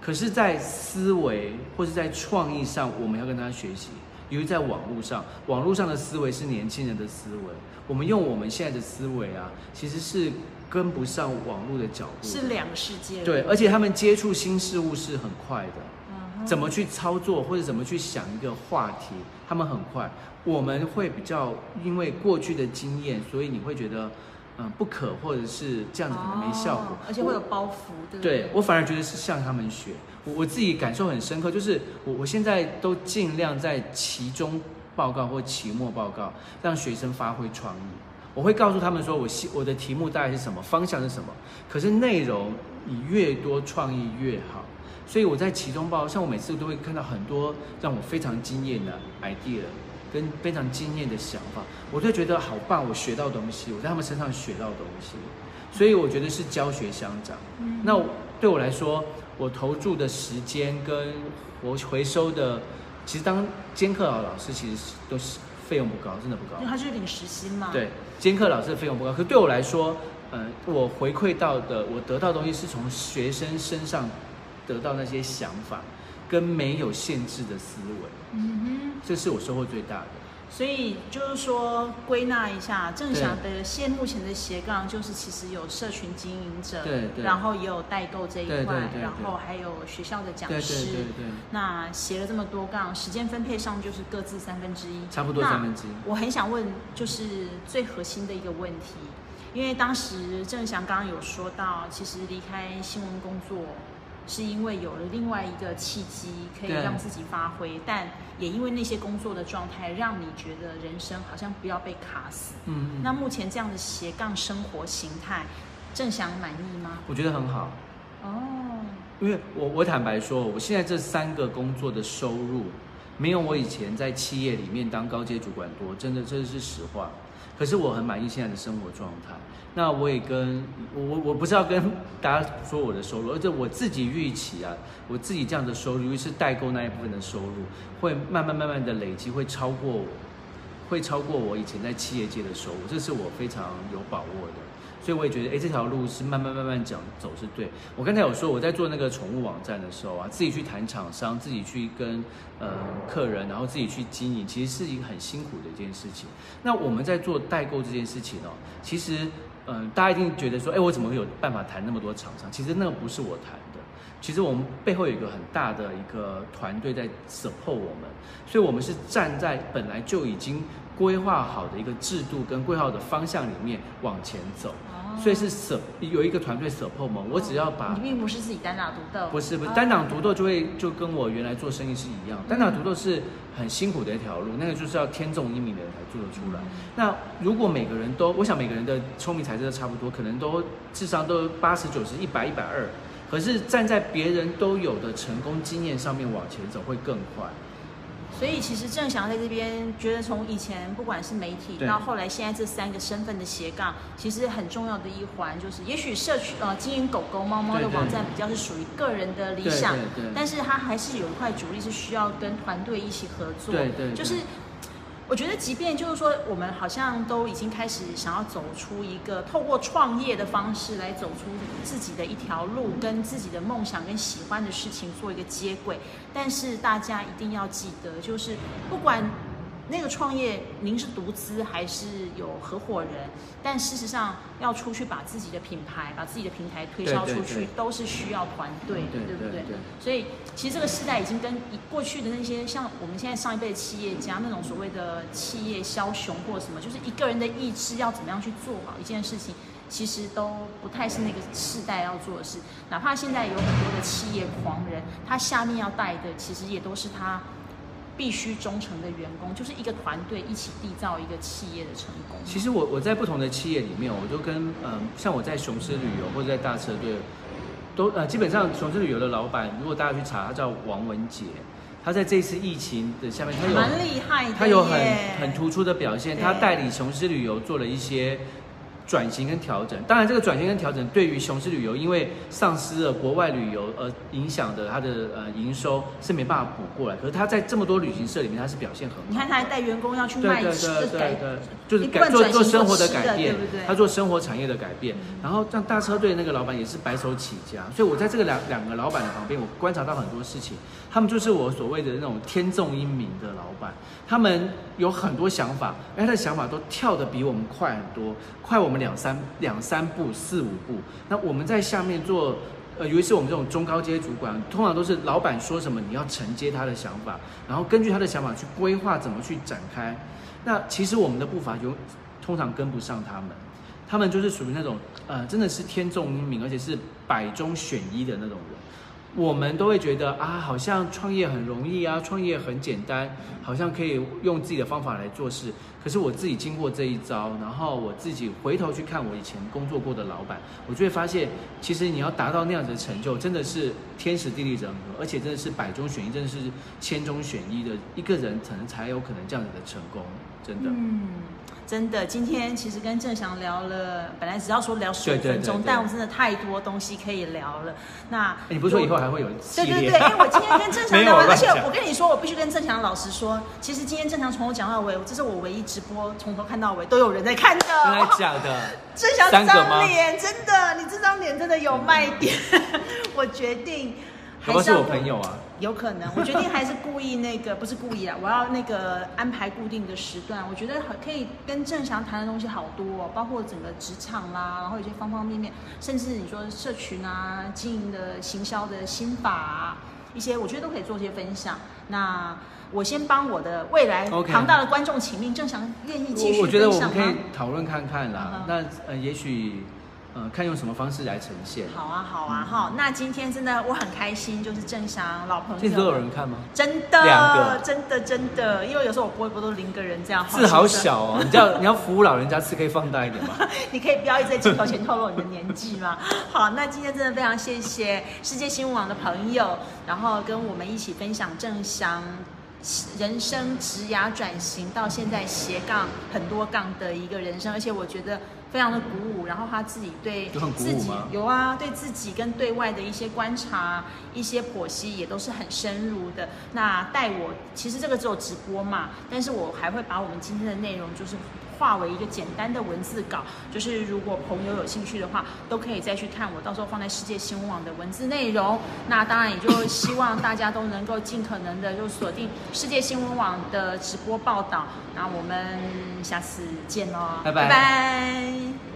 [SPEAKER 2] 可是，在思维或是在创意上，我们要跟他学习。由于在网络上，网络上的思维是年轻人的思维，我们用我们现在的思维啊，其实是跟不上网络的脚步的。
[SPEAKER 1] 是两个世界。
[SPEAKER 2] 对，而且他们接触新事物是很快的。怎么去操作或者怎么去想一个话题，他们很快。我们会比较因为过去的经验，所以你会觉得，嗯、不可或者是这样子可能没效果
[SPEAKER 1] 哦，而且会有包袱，对不
[SPEAKER 2] 对我反而觉得是向他们学。我我自己感受很深刻，就是我我现在都尽量在期中报告或期末报告让学生发挥创意。我会告诉他们说我希我的题目大概是什么，方向是什么，可是内容你越多创意越好。所以我在期中报，像我每次都会看到很多让我非常惊艳的 idea，跟非常惊艳的想法，我就觉得好棒，我学到东西，我在他们身上学到东西，所以我觉得是教学相长。
[SPEAKER 1] 嗯
[SPEAKER 2] 那对我来说，我投注的时间跟我回收的，其实当兼课老老师其实是都是费用不高，真的不高
[SPEAKER 1] 因为。他就是领时薪嘛。
[SPEAKER 2] 对，兼课老师的费用不高，可对我来说，呃，我回馈到的，我得到的东西是从学生身上得到那些想法，跟没有限制的思维，
[SPEAKER 1] 嗯
[SPEAKER 2] 这是我收获最大的。
[SPEAKER 1] 所以就是说归纳一下，正翔的现目前的斜杠就是其实有社群经营者，
[SPEAKER 2] 对对
[SPEAKER 1] 然后也有代购这一块，
[SPEAKER 2] 对对对
[SPEAKER 1] 然后还有学校的讲
[SPEAKER 2] 对
[SPEAKER 1] 师。
[SPEAKER 2] 对对对，
[SPEAKER 1] 那斜了这么多杠，时间分配上就是各自三分之一，
[SPEAKER 2] 差不多三分之一。
[SPEAKER 1] 我很想问，就是最核心的一个问题，因为当时郑翔刚刚有说到，其实离开新闻工作，是因为有了另外一个契机，可以
[SPEAKER 2] 对
[SPEAKER 1] 让自己发挥，但也因为那些工作的状态，让你觉得人生好像不要被卡死。
[SPEAKER 2] 嗯，嗯
[SPEAKER 1] 那目前这样的斜杠生活形态，正翔满意吗？
[SPEAKER 2] 我觉得很好，
[SPEAKER 1] 哦，
[SPEAKER 2] 因为我我坦白说，我现在这三个工作的收入，没有我以前在企业里面当高阶主管多，真的这是实话。可是我很满意现在的生活状态。那我也跟我我我不是要跟大家说我的收入，而且我自己预期啊，我自己这样的收入，尤其是代购那一部分的收入，会慢慢慢慢的累积，会超过，会超过我以前在企业界的收入，这是我非常有把握的。所以我也觉得，哎，这条路是慢慢慢慢讲走是对。我刚才有说我在做那个宠物网站的时候啊，自己去谈厂商，自己去跟呃客人，然后自己去经营，其实是一个很辛苦的一件事情。那我们在做代购这件事情哦，其实嗯，大家一定觉得说，哎，我怎么会有办法谈那么多厂商？其实那个不是我谈的，其实我们背后有一个很大的一个团队在 support 我们，所以我们是站在本来就已经规划好的一个制度跟规划的方向里面往前走。所以是 support 有一个团队 support 嘛，我只要把
[SPEAKER 1] 你并不是自己单打独斗，
[SPEAKER 2] 不是不是单打独斗就会就跟我原来做生意是一样，单打独斗是很辛苦的一条路，那个就是要天纵英明的人才做得出来。那如果每个人都，我想每个人的聪明才智都差不多，可能都智商都八十九十一百一百二，可是站在别人都有的成功经验上面往前走会更快。
[SPEAKER 1] 所以其实郑翔在这边觉得，从以前不管是媒体到后来现在这三个身份的斜杠，其实很重要的一环就是，也许社区呃经营狗狗猫猫的网站比较是属于个人的理想，但是它还是有一块主力是需要跟团队一起合作，
[SPEAKER 2] 对对，
[SPEAKER 1] 就是。我觉得，即便就是说，我们好像都已经开始想要走出一个透过创业的方式来走出自己的一条路，跟自己的梦想跟喜欢的事情做一个接轨。但是大家一定要记得，就是不管。那个创业，您是独资还是有合伙人？但事实上，要出去把自己的品牌、把自己的平台推销出去，都是需要团队的，对不对？所以，其实这个时代已经跟过去的那些像我们现在上一辈的企业家那种所谓的企业枭雄或什么，就是一个人的意志要怎么样去做好一件事情，其实都不太是那个世代要做的事。哪怕现在有很多的企业狂人，他下面要带的，其实也都是他。必须忠诚的员工，就是一个团队一起缔造一个企业的成功。
[SPEAKER 2] 其实我我在不同的企业里面，我都跟嗯，像我在雄狮旅游或者在大车队，都呃，基本上雄狮旅游的老板，如果大家去查，他叫王文杰，他在这次疫情的下面，他有
[SPEAKER 1] 蛮厉害，
[SPEAKER 2] 他有很很突出的表现，他代理雄狮旅游做了一些。转型跟调整，当然这个转型跟调整对于雄狮旅游，因为丧失了国外旅游而影响的它的呃营收是没办法补过来。可是他在这么多旅行社里面，他是表现很好。
[SPEAKER 1] 你看他还带员工要去卖吃改，
[SPEAKER 2] 就是改做做生活的改变，
[SPEAKER 1] 对不对？
[SPEAKER 2] 他做生活产业的改变，然后像大车队那个老板也是白手起家，所以我在这个两两个老板的旁边，我观察到很多事情。他们就是我所谓的那种天纵英明的老板，他们有很多想法，而他的想法都跳得比我们快很多，快我们两三两三步、四五步。那我们在下面做，呃，尤其是我们这种中高阶主管，通常都是老板说什么，你要承接他的想法，然后根据他的想法去规划怎么去展开。那其实我们的步伐有通常跟不上他们，他们就是属于那种呃，真的是天纵英明，而且是百中选一的那种人。我们都会觉得啊，好像创业很容易啊，创业很简单，好像可以用自己的方法来做事。可是我自己经过这一招，然后我自己回头去看我以前工作过的老板，我就会发现，其实你要达到那样子的成就，真的是天时地利人和，而且真的是百中选一，真的是千中选一的一个人，可能才有可能这样子的成功，真的。
[SPEAKER 1] 真的，今天其实跟郑翔聊了，本来只要说聊十五分钟，但我真的太多东西可以聊了。那
[SPEAKER 2] 你不是说以后还会有
[SPEAKER 1] 对对对，因为 我今天跟郑翔聊，而且我跟你说，我必须跟郑翔老师说，其实今天郑翔从头讲到尾，这是我唯一直播从头看到尾都有人在看的。
[SPEAKER 2] 真的假的？
[SPEAKER 1] 郑翔这张脸真的，你这张脸真的有卖点。我决定。
[SPEAKER 2] 不是我朋友啊，
[SPEAKER 1] 有可能。我决定还是故意那个，不是故意啊，我要那个安排固定的时段。我觉得很可以跟郑翔谈的东西好多，哦，包括整个职场啦，然后有些方方面面，甚至你说社群啊、经营的行销的心法，一些我觉得都可以做些分享。那我先帮我的未来庞大的观众请命，郑翔愿意继续
[SPEAKER 2] 我觉得我们可以讨论看看啦。那呃，也许。嗯，看用什么方式来呈现。
[SPEAKER 1] 好啊，好啊，哈。那今天真的我很开心，就是郑翔老朋友。
[SPEAKER 2] 现在都有人看吗？
[SPEAKER 1] 真的，两个，真的真的。因为有时候我播一播都零个人这样。
[SPEAKER 2] 字好小哦，你叫你要服务老人家，字可以放大一点吗？
[SPEAKER 1] 你可以不要一直在镜头前透露你的年纪吗？好，那今天真的非常谢谢世界新闻网的朋友，然后跟我们一起分享郑翔。人生职涯转型到现在斜杠很多杠的一个人生，而且我觉得非常的鼓舞。然后他自己对自己有啊，对自己跟对外的一些观察、一些剖析也都是很深入的。那带我其实这个只有直播嘛，但是我还会把我们今天的内容就是。化为一个简单的文字稿，就是如果朋友有兴趣的话，都可以再去看我到时候放在世界新闻网的文字内容。那当然也就希望大家都能够尽可能的就锁定世界新闻网的直播报道。那我们下次见喽，
[SPEAKER 2] 拜拜
[SPEAKER 1] 拜拜